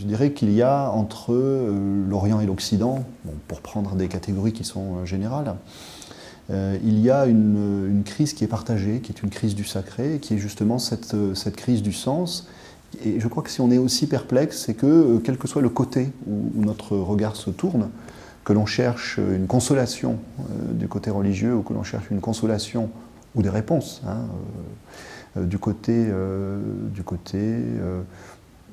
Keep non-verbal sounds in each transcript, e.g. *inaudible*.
Je dirais qu'il y a entre euh, l'Orient et l'Occident, pour prendre des catégories qui sont euh, générales, euh, il y a une, crise qui est partagée, qui est une crise du sacré, qui est justement cette, crise du sens. Et je crois que si on est aussi perplexe, c'est que quel que soit le côté où, notre regard se tourne, que l'on cherche une consolation du côté religieux ou que l'on cherche une consolation ou des réponses hein, du côté, du côté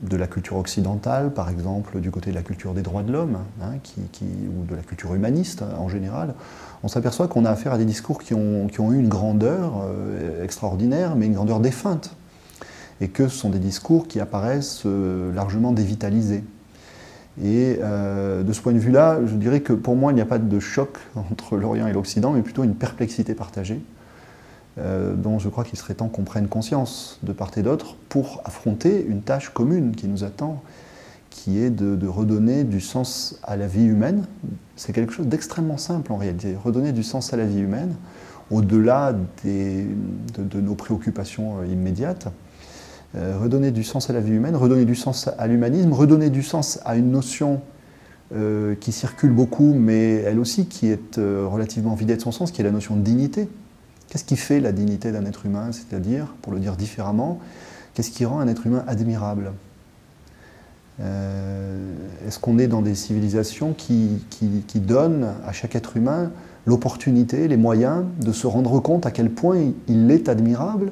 de la culture occidentale, par exemple, du côté de la culture des droits de l'homme, hein, ou de la culture humaniste hein, en général, on s'aperçoit qu'on a affaire à des discours qui ont, eu une grandeur euh, extraordinaire, mais une grandeur défunte, et que ce sont des discours qui apparaissent euh, largement dévitalisés. Et euh, de ce point de vue-là, je dirais que pour moi, il n'y a pas de choc *laughs* entre l'Orient et l'Occident, mais plutôt une perplexité partagée euh, dont je crois qu'il serait temps qu'on prenne conscience de part et d'autre pour affronter une tâche commune qui nous attend, qui est de, redonner du sens à la vie humaine. C'est quelque chose d'extrêmement simple en réalité, redonner du sens à la vie humaine, au-delà de, nos préoccupations euh, immédiates. Euh, redonner du sens à la vie humaine, redonner du sens à l'humanisme, redonner du sens à une notion qui circule beaucoup, mais elle aussi qui est relativement vidée de son sens, qui est la notion de dignité. Qu'est-ce qui fait la dignité d'un être humain C'est-à-dire, pour le dire différemment, qu'est-ce qui rend un être humain admirable? Euh, Est-ce qu'on est dans des civilisations qui, qui, donnent à chaque être humain l'opportunité, les moyens de se rendre compte à quel point il est admirable?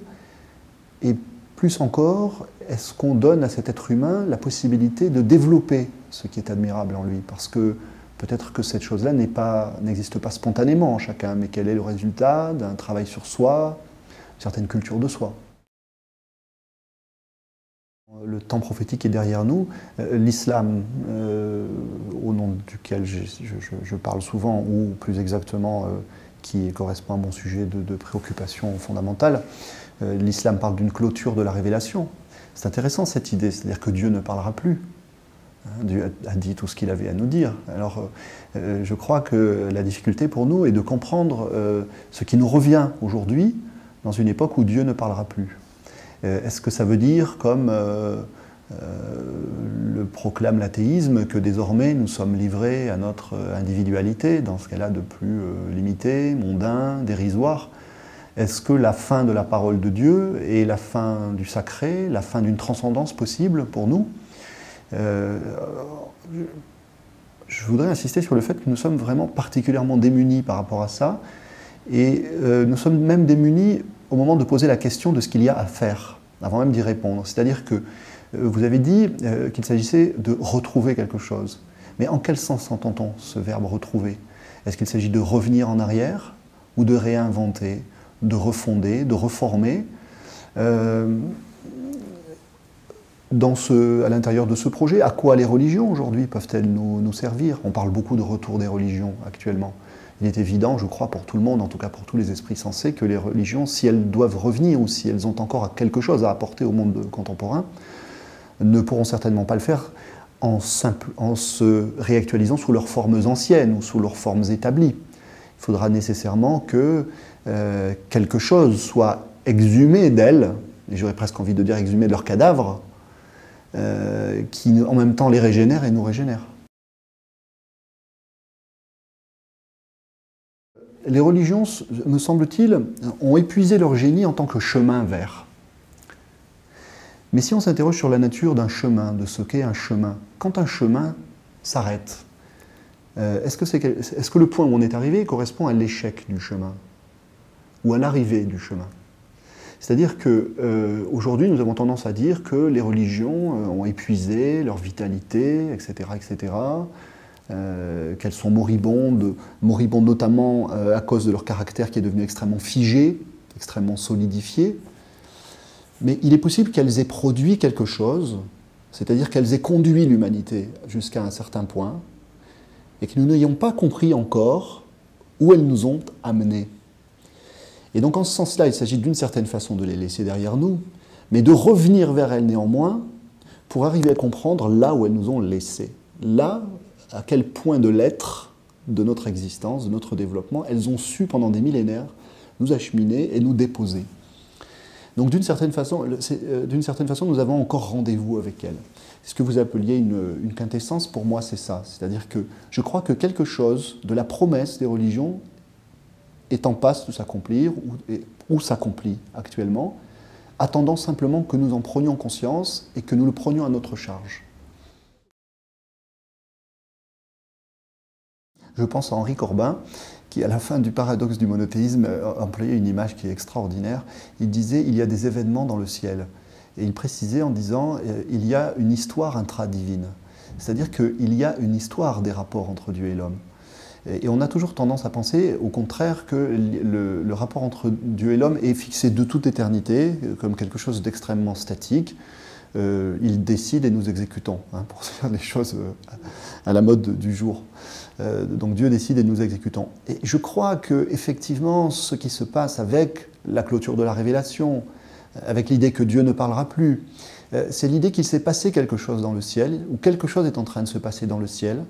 Et plus encore, est-ce qu'on donne à cet être humain la possibilité de développer ce qui est admirable en lui? Parce que Peut-être que cette chose-là n'existe pas, spontanément en chacun, mais qu'elle est le résultat d'un travail sur soi, une certaine culture de soi? Le temps prophétique est derrière nous. Euh, l'islam, euh, au nom duquel je, parle souvent, ou plus exactement, euh, qui correspond à mon sujet de, de préoccupation fondamentale, l'islam parle d'une clôture de la révélation. C'est intéressant cette idée, c'est-à-dire que Dieu ne parlera plus. Hein, Dieu a dit tout ce qu'il avait à nous dire. Alors, euh, je crois que la difficulté pour nous est de comprendre euh, ce qui nous revient aujourd'hui dans une époque où Dieu ne parlera plus. Euh, est-ce que ça veut dire, comme le proclame l'athéisme, que désormais nous sommes livrés à notre individualité, dans ce cas-là de plus limité, mondain, dérisoire? Est-ce que la fin de la parole de Dieu est la fin du sacré, la fin d'une transcendance possible pour nous? Euh, je voudrais insister sur le fait que nous sommes vraiment particulièrement démunis par rapport à ça, et euh, nous sommes même démunis au moment de poser la question de ce qu'il y a à faire, avant même d'y répondre. C'est-à-dire que euh, vous avez dit qu'il s'agissait de retrouver quelque chose. Mais en quel sens entend-on ce verbe retrouver? Est-ce qu'il s'agit de revenir en arrière ou de réinventer, de refonder, de reformer? À l'intérieur de ce projet, à quoi les religions aujourd'hui peuvent-elles nous, servir? On parle beaucoup de retour des religions actuellement. Il est évident, je crois, pour tout le monde, en tout cas pour tous les esprits sensés, que les religions, si elles doivent revenir ou si elles ont encore quelque chose à apporter au monde contemporain, ne pourront certainement pas le faire en se réactualisant sous leurs formes anciennes ou sous leurs formes établies. Il faudra nécessairement que euh, quelque chose soit exhumé d'elles, et j'aurais presque envie de dire exhumé de leurs cadavres, euh, qui en même temps les régénère et nous régénère. Les religions, me semble-t-il, ont épuisé leur génie en tant que chemin vers. Mais si on s'interroge sur la nature d'un chemin, de ce qu'est un chemin, quand un chemin s'arrête, euh, est-ce que, est, que, le point où on est arrivé correspond à l'échec du chemin ou à l'arrivée du chemin? C'est-à-dire qu'aujourd'hui, euh, nous avons tendance à dire que les religions euh, ont épuisé leur vitalité, etc., etc., euh, qu'elles sont moribondes, moribondes notamment à cause de leur caractère qui est devenu extrêmement figé, extrêmement solidifié. Mais il est possible qu'elles aient produit quelque chose, c'est-à-dire qu'elles aient conduit l'humanité jusqu'à un certain point, et que nous n'ayons pas compris encore où elles nous ont amenés. Et donc en ce sens-là, il s'agit d'une certaine façon de les laisser derrière nous, mais de revenir vers elles néanmoins pour arriver à comprendre là où elles nous ont laissés. Là, à quel point de l'être de notre existence, de notre développement, elles ont su pendant des millénaires nous acheminer et nous déposer. Donc d'une certaine, façon, d'une certaine façon, nous avons encore rendez-vous avec elle. Ce que vous appeliez une quintessence, pour moi, c'est ça. C'est-à-dire que je crois que quelque chose de la promesse des religions est en passe de s'accomplir ou, s'accomplit actuellement, attendant simplement que nous en prenions conscience et que nous le prenions à notre charge. Je pense à Henri Corbin, qui, à la fin du paradoxe du monothéisme, employait une image qui est extraordinaire. Il disait Il y a des événements dans le ciel. Et il précisait en disant euh, Il y a une histoire intradivine. C'est-à-dire qu'il y a une histoire des rapports entre Dieu et l'homme. Et on a toujours tendance à penser, au contraire, que le, rapport entre Dieu et l'homme est fixé de toute éternité, euh, comme quelque chose d'extrêmement statique. il décide et nous exécutons, hein, pour *laughs* faire les choses à la mode du jour. Euh, donc Dieu décide et nous exécutons. Et je crois que effectivement, ce qui se passe avec la clôture de la révélation, avec l'idée que Dieu ne parlera plus, euh, c'est l'idée qu'il s'est passé quelque chose dans le ciel, ou quelque chose est en train de se passer dans le ciel.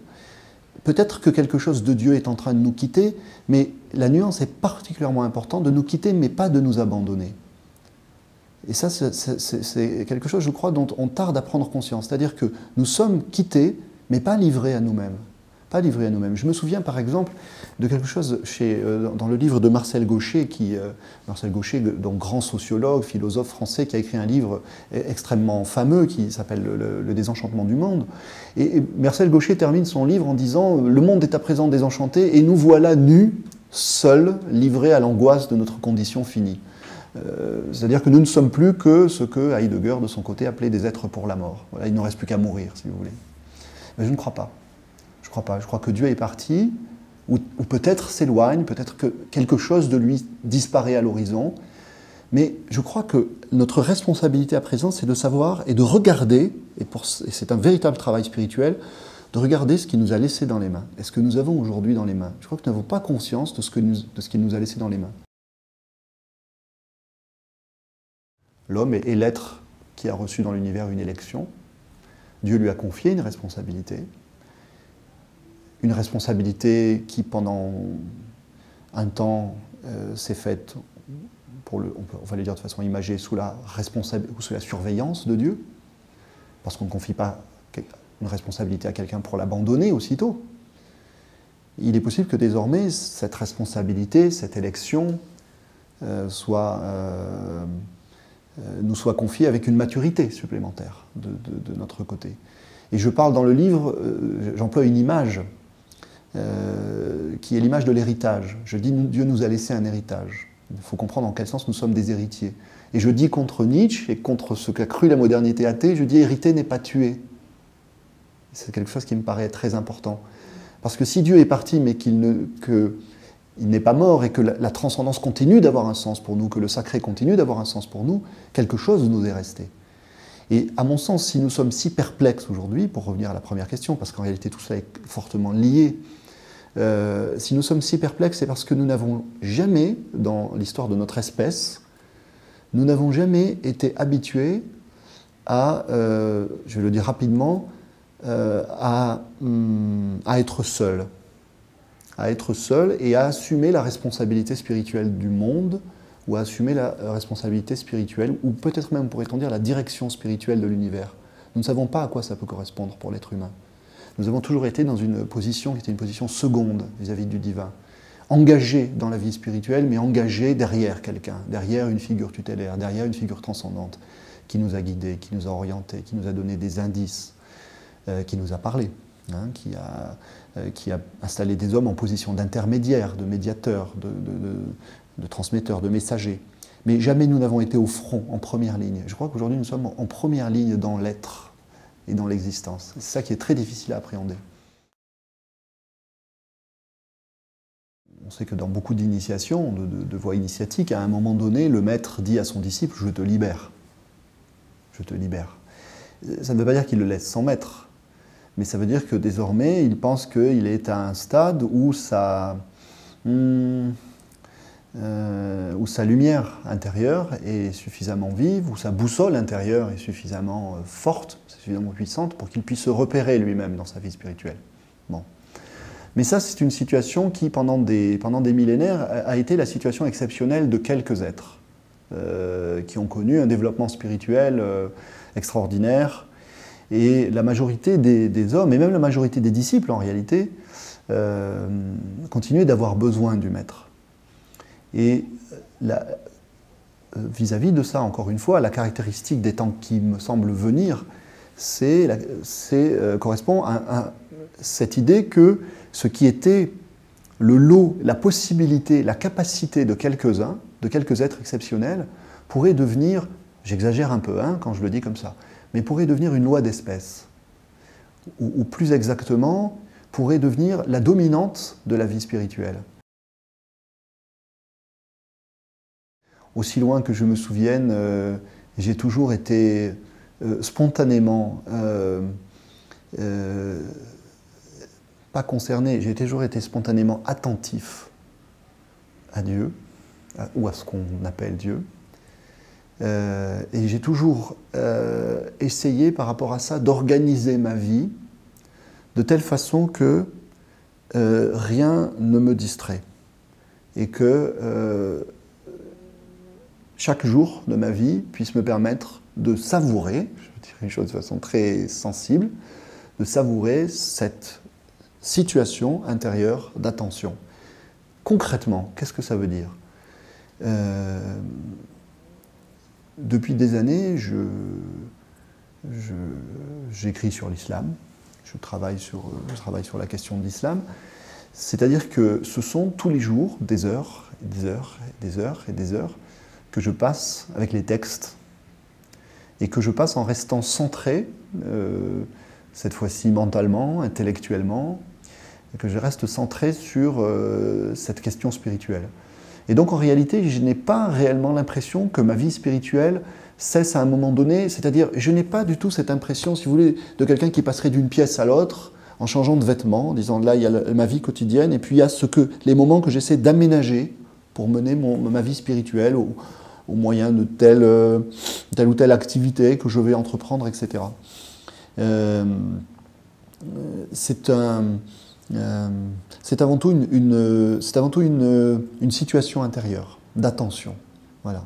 Peut-être que quelque chose de Dieu est en train de nous quitter, mais la nuance est particulièrement importante de nous quitter, mais pas de nous abandonner. Et ça, c'est quelque chose, je crois, dont on tarde à prendre conscience. C'est-à-dire que nous sommes quittés, mais pas livrés à nous-mêmes pas livrés à nous-mêmes. Je me souviens par exemple de quelque chose euh, dans le livre de Marcel Gaucher, qui, euh, Marcel Gaucher, donc grand sociologue, philosophe français, qui a écrit un livre extrêmement fameux qui s'appelle le, désenchantement du monde. Et, Marcel Gaucher termine son livre en disant Le monde est à présent désenchanté et nous voilà nus, seuls, livrés à l'angoisse de notre condition finie. Euh, c'est-à-dire que nous ne sommes plus que ce que Heidegger, de son côté, appelait des êtres pour la mort. Il ne reste plus qu'à mourir, si vous voulez. Mais je ne crois pas. Crois pas. Je crois que Dieu est parti, ou, peut-être s'éloigne, peut-être que quelque chose de lui disparaît à l'horizon. Mais je crois que notre responsabilité à présent, c'est de savoir et de regarder, et, c'est un véritable travail spirituel, de regarder ce qu'il nous a laissé dans les mains. est ce que nous avons aujourd'hui dans les mains? Je crois que nous n'avons pas conscience de ce, qu'il nous a laissé dans les mains. L'homme est l'être qui a reçu dans l'univers une élection. Dieu lui a confié une responsabilité une responsabilité qui, pendant un temps, euh, s'est faite, on, va le dire de façon imagée, sous la, ou sous la surveillance de Dieu, parce qu'on ne confie pas une responsabilité à quelqu'un pour l'abandonner aussitôt. Il est possible que désormais, cette responsabilité, cette élection, euh, euh, nous soit confiée avec une maturité supplémentaire de, notre côté. Et je parle dans le livre, j'emploie une image euh, qui est l'image de l'héritage. Je dis Dieu nous a laissé un héritage. Il faut comprendre en quel sens nous sommes des héritiers. Et je dis contre Nietzsche et contre ce qu'a cru la modernité athée, je dis hériter n'est pas tuer. C'est quelque chose qui me paraît très important. Parce que si Dieu est parti, mais qu'il n'est pas mort et que la, la transcendance continue d'avoir un sens pour nous, que le sacré continue d'avoir un sens pour nous, quelque chose nous est resté. Et à mon sens, si nous sommes si perplexes aujourd'hui, pour revenir à la première question, parce qu'en réalité tout cela est fortement lié euh, si nous sommes si perplexes, c'est parce que nous n'avons jamais, dans l'histoire de notre espèce, nous n'avons jamais été habitués à, euh, je vais le dire rapidement, euh, hum, à, être seuls. À être seuls et à assumer la responsabilité spirituelle du monde, ou à assumer la responsabilité spirituelle, ou peut-être même, pourrait-on dire, la direction spirituelle de l'univers. Nous ne savons pas à quoi ça peut correspondre pour l'être humain nous avons toujours été dans une position qui était une position seconde vis-à-vis du divin. Engagé dans la vie spirituelle, mais engagé derrière quelqu'un, derrière une figure tutélaire, derrière une figure transcendante, qui nous a guidés, qui nous a orientés, qui nous a donné des indices, euh, qui nous a parlé, hein, qui, a, euh, qui, a, installé des hommes en position d'intermédiaire, de médiateur, de, de, de transmetteur, de messager. Mais jamais nous n'avons été au front, en première ligne. Je crois qu'aujourd'hui nous sommes en première ligne dans l'être et dans l'existence. C'est ça qui est très difficile à appréhender. On sait que dans beaucoup d'initiations, de, voies initiatiques, à un moment donné, le maître dit à son disciple Je te libère. Je te libère. Ça ne veut pas dire qu'il le laisse sans maître, mais ça veut dire que désormais, il pense qu'il est à un stade où ça. Hmm, euh, sa lumière intérieure est suffisamment vive, où sa boussole intérieure est suffisamment euh, forte, suffisamment puissante pour qu'il puisse se repérer lui-même dans sa vie spirituelle. Bon. Mais ça, c'est une situation qui, pendant des, pendant des millénaires, a été la situation exceptionnelle de quelques êtres. qui ont connu un développement spirituel extraordinaire. Et la majorité des, hommes, et même la majorité des disciples en réalité, continuaient d'avoir besoin du maître. Et vis-à-vis de ça, encore une fois, la caractéristique des temps qui me semblent venir, c'est, correspond à cette idée que ce qui était le lot, la possibilité, la capacité de quelques-uns, de quelques êtres exceptionnels, pourrait devenir, j'exagère un peu hein, quand je le dis comme ça, mais pourrait devenir une loi d'espèce. Ou, plus exactement, pourrait devenir la dominante de la vie spirituelle. Aussi loin que je me souvienne, euh, j'ai toujours été euh, spontanément euh, pas concerné, j'ai toujours été spontanément attentif à Dieu, ou à ce qu'on appelle Dieu. Euh, et j'ai toujours euh, essayé par rapport à ça d'organiser ma vie de telle façon que euh, rien ne me distrait. Et que chaque jour de ma vie puisse me permettre de savourer, je dirais une chose de façon très sensible, de savourer cette situation intérieure d'attention. Concrètement, qu'est-ce que ça veut dire euh, Depuis des années, j'écris sur l'islam, je travaille sur, je travaille sur la question de l'islam. C'est-à-dire que ce sont tous les jours des heures, des heures, des heures et des heures que je passe avec les textes et que je passe en restant centré, euh, cette fois-ci mentalement, intellectuellement, et que je reste centré sur euh, cette question spirituelle. Et donc en réalité, je n'ai pas réellement l'impression que ma vie spirituelle cesse à un moment donné, c'est-à-dire je n'ai pas du tout cette impression, si vous voulez, de quelqu'un qui passerait d'une pièce à l'autre en changeant de vêtements, en disant là il y a ma vie quotidienne, et puis il y a ce que, les moments que j'essaie d'aménager pour mener ma vie spirituelle au, moyen de telle, euh, telle, ou telle activité que je vais entreprendre, etc. Euh, c'est un euh, c'est avant tout, une, c'est avant tout une, une, situation intérieure, d'attention. Voilà.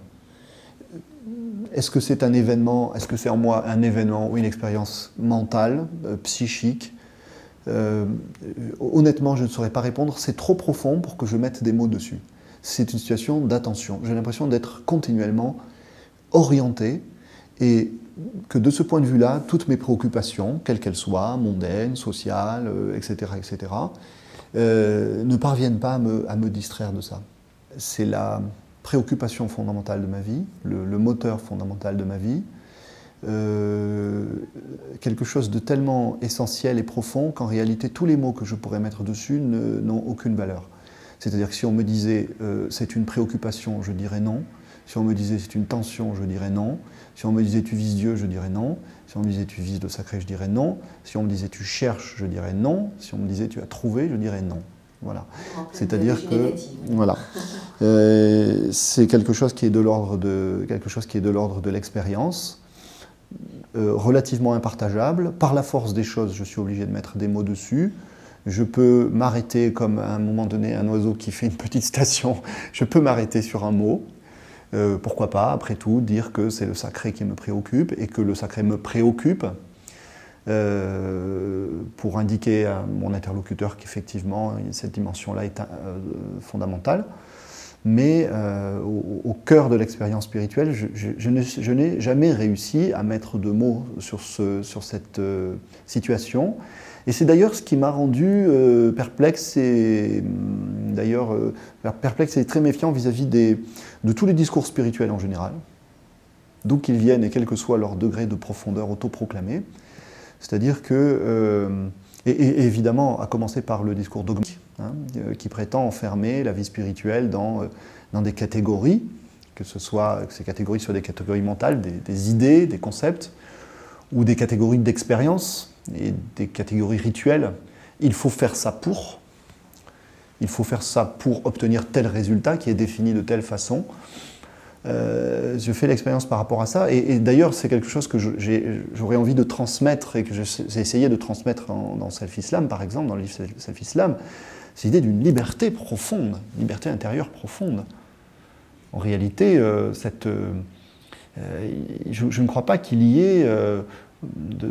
Est-ce que c'est un événement, est-ce que c'est en moi un événement ou une expérience mentale, psychique? Honnêtement, je ne saurais pas répondre. C'est trop profond pour que je mette des mots dessus. C'est une situation d'attention. J'ai l'impression d'être continuellement orienté et que de ce point de vue-là, toutes mes préoccupations, quelles qu'elles soient, mondaines, sociales, etc., etc., euh, ne parviennent pas à me, distraire de ça. C'est la préoccupation fondamentale de ma vie, le, moteur fondamental de ma vie, euh, quelque chose de tellement essentiel et profond qu'en réalité tous les mots que je pourrais mettre dessus n'ont aucune valeur. C'est-à-dire que si on me disait euh, c'est une préoccupation, je dirais non. Si on me disait c'est une tension, je dirais non. Si on me disait tu vises Dieu, je dirais non. Si on me disait tu vises le sacré, je dirais non. Si on me disait tu cherches, je dirais non. Si on me disait tu as trouvé, je dirais non. Voilà. C'est-à-dire que voilà, *laughs* euh, c'est quelque chose qui est de l'ordre de quelque chose qui est de l'ordre de l'expérience, euh, relativement impartageable. Par la force des choses, je suis obligé de mettre des mots dessus. Je peux m'arrêter comme à un moment donné un oiseau qui fait une petite station. *laughs* Je peux m'arrêter sur un mot euh, pourquoi pas, après tout, dire que c'est le sacré qui me préoccupe et que le sacré me préoccupe euh, pour indiquer à mon interlocuteur qu'effectivement cette dimension-là est euh, fondamentale. Mais au, cœur de l'expérience spirituelle, je, n'ai jamais réussi à mettre de mots sur, ce, sur cette situation. Et c'est d'ailleurs ce qui m'a rendu euh, perplexe et hum, d'ailleurs euh, perplexe et très méfiant vis-à-vis de tous les discours spirituels en général, d'où qu'ils viennent et quel que soit leur degré de profondeur autoproclamé. C'est-à-dire que, euh, et, évidemment, à commencer par le discours dogmatique, hein, qui prétend enfermer la vie spirituelle dans, dans des catégories, que ce soit que ces catégories soient des catégories mentales, des, des idées, des concepts, ou des catégories d'expérience, et des catégories rituelles. Il faut faire ça pour. Il faut faire ça pour obtenir tel résultat qui est défini de telle façon. Euh, je fais l'expérience par rapport à ça. Et, d'ailleurs, c'est quelque chose que j'aurais envie de transmettre et que j'ai essayé de transmettre dans Self-Islam, par exemple, dans le livre Self-Islam. C'est l'idée d'une liberté profonde, liberté intérieure profonde. en réalité, cette, je, ne crois pas qu'il y ait de,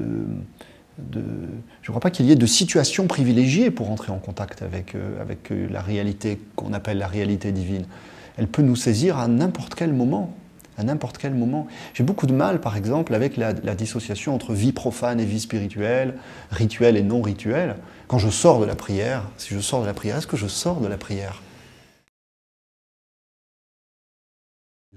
je ne crois pas qu'il y ait de situation privilégiée pour entrer en contact avec, avec la réalité qu'on appelle la réalité divine. Elle peut nous saisir à n'importe quel moment à n'importe quel moment. J'ai beaucoup de mal, par exemple, avec la, dissociation entre vie profane et vie spirituelle, rituel et non rituel. Quand je sors de la prière, si je sors de la prière, est-ce que je sors de la prière?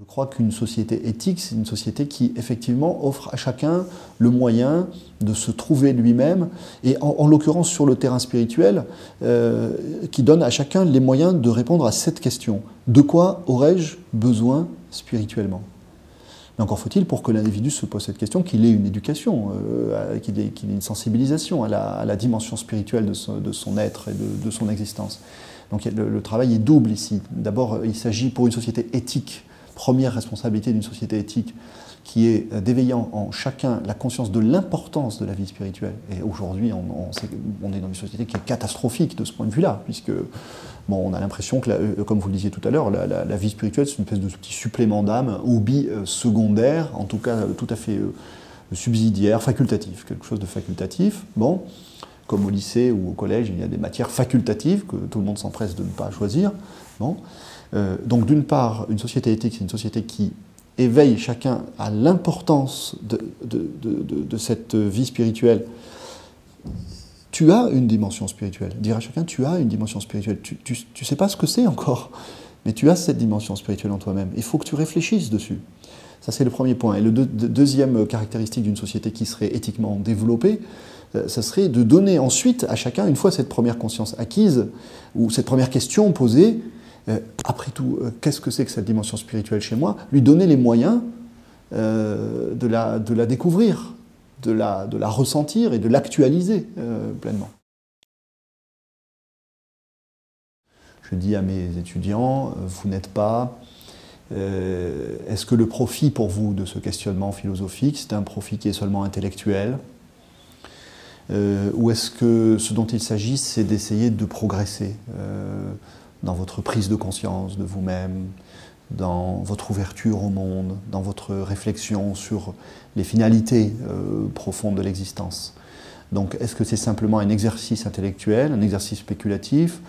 Je crois qu'une société éthique, c'est une société qui effectivement offre à chacun le moyen de se trouver lui-même, et en, l'occurrence sur le terrain spirituel, euh, qui donne à chacun les moyens de répondre à cette question. De quoi aurais-je besoin spirituellement? Mais encore faut-il pour que l'individu se pose cette question qu'il ait une éducation, euh, qu'il ait, une sensibilisation à la, dimension spirituelle de son, être et de, son existence. Donc le, travail est double ici. D'abord, il s'agit pour une société éthique, première responsabilité d'une société éthique, qui est d'éveiller en chacun la conscience de l'importance de la vie spirituelle. Et aujourd'hui, on, est dans une société qui est catastrophique de ce point de vue-là, puisque bon, on a l'impression que, euh, comme vous le disiez tout à l'heure, la, vie spirituelle, c'est une espèce de petit supplément d'âme, hobby euh, secondaire, en tout cas tout à fait euh, subsidiaire, facultatif, quelque chose de facultatif. Bon, comme au lycée ou au collège, il y a des matières facultatives que tout le monde s'empresse de ne pas choisir. Bon. Donc d'une part, une société éthique, c'est une société qui éveille chacun à l'importance de, cette vie spirituelle, tu as une dimension spirituelle. Dire à chacun, tu as une dimension spirituelle. Tu ne sais pas ce que c'est encore, mais tu as cette dimension spirituelle en toi-même. Il faut que tu réfléchisses dessus. Ça, c'est le premier point. Et le deuxième caractéristique d'une société qui serait éthiquement développée, euh, ça serait de donner ensuite à chacun, une fois cette première conscience acquise, ou cette première question posée, euh, après tout, euh, qu'est-ce que c'est que cette dimension spirituelle chez moi? Lui donner les moyens euh, de, la, découvrir, de la ressentir et de l'actualiser pleinement. Je dis à mes étudiants, vous n'êtes pas... Est-ce que le profit pour vous de ce questionnement philosophique, c'est un profit qui est seulement intellectuel? Ou est-ce que ce dont il s'agit, c'est d'essayer de progresser? Dans votre prise de conscience de vous-même, dans votre ouverture au monde, dans votre réflexion sur les finalités euh, profondes de l'existence. Donc est-ce que c'est simplement un exercice intellectuel, un exercice spéculatif,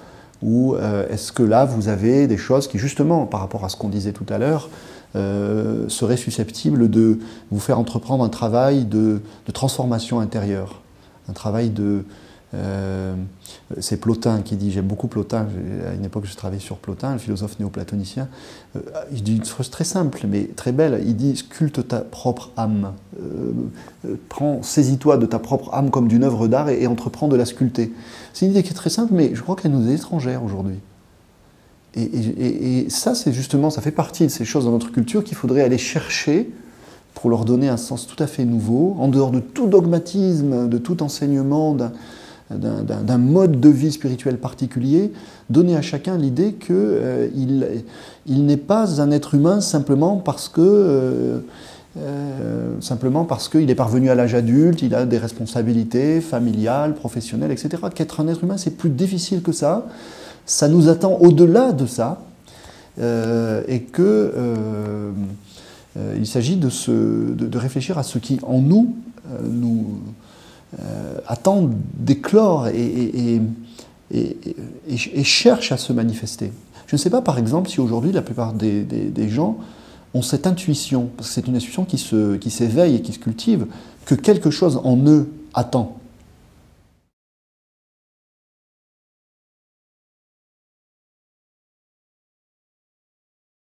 ou euh, est-ce que là vous avez des choses qui justement, par rapport à ce qu'on disait tout à l'heure, euh, seraient susceptibles de vous faire entreprendre un travail de transformation intérieure, un travail de, euh, c'est Plotin qui dit, j'aime beaucoup Plotin, à une époque je travaillais sur Plotin, le philosophe néoplatonicien, euh, il dit une chose très simple mais très belle, il dit sculpte ta propre âme, euh, prends, saisis-toi de ta propre âme comme d'une œuvre d'art et, entreprends de la sculpter. C'est une idée qui est très simple mais je crois qu'elle nous est étrangère aujourd'hui. Et, et ça c'est justement, ça fait partie de ces choses dans notre culture qu'il faudrait aller chercher pour leur donner un sens tout à fait nouveau, en dehors de tout dogmatisme, de tout enseignement, mode de vie spirituel particulier, donner à chacun l'idée qu'il euh, n'est pas un être humain simplement parce que euh, euh, simplement parce qu'il est parvenu à l'âge adulte, il a des responsabilités familiales, professionnelles, etc. Qu'être un être humain, c'est plus difficile que ça. Ça nous attend au-delà de ça, et que il s'agit de, de, de, réfléchir à ce qui en nous nous euh, attend d'éclore et, et, cherche à se manifester. Je ne sais pas, par exemple, si aujourd'hui la plupart des, gens ont cette intuition, parce que c'est une intuition qui s'éveille qui et qui se cultive, que quelque chose en eux attend.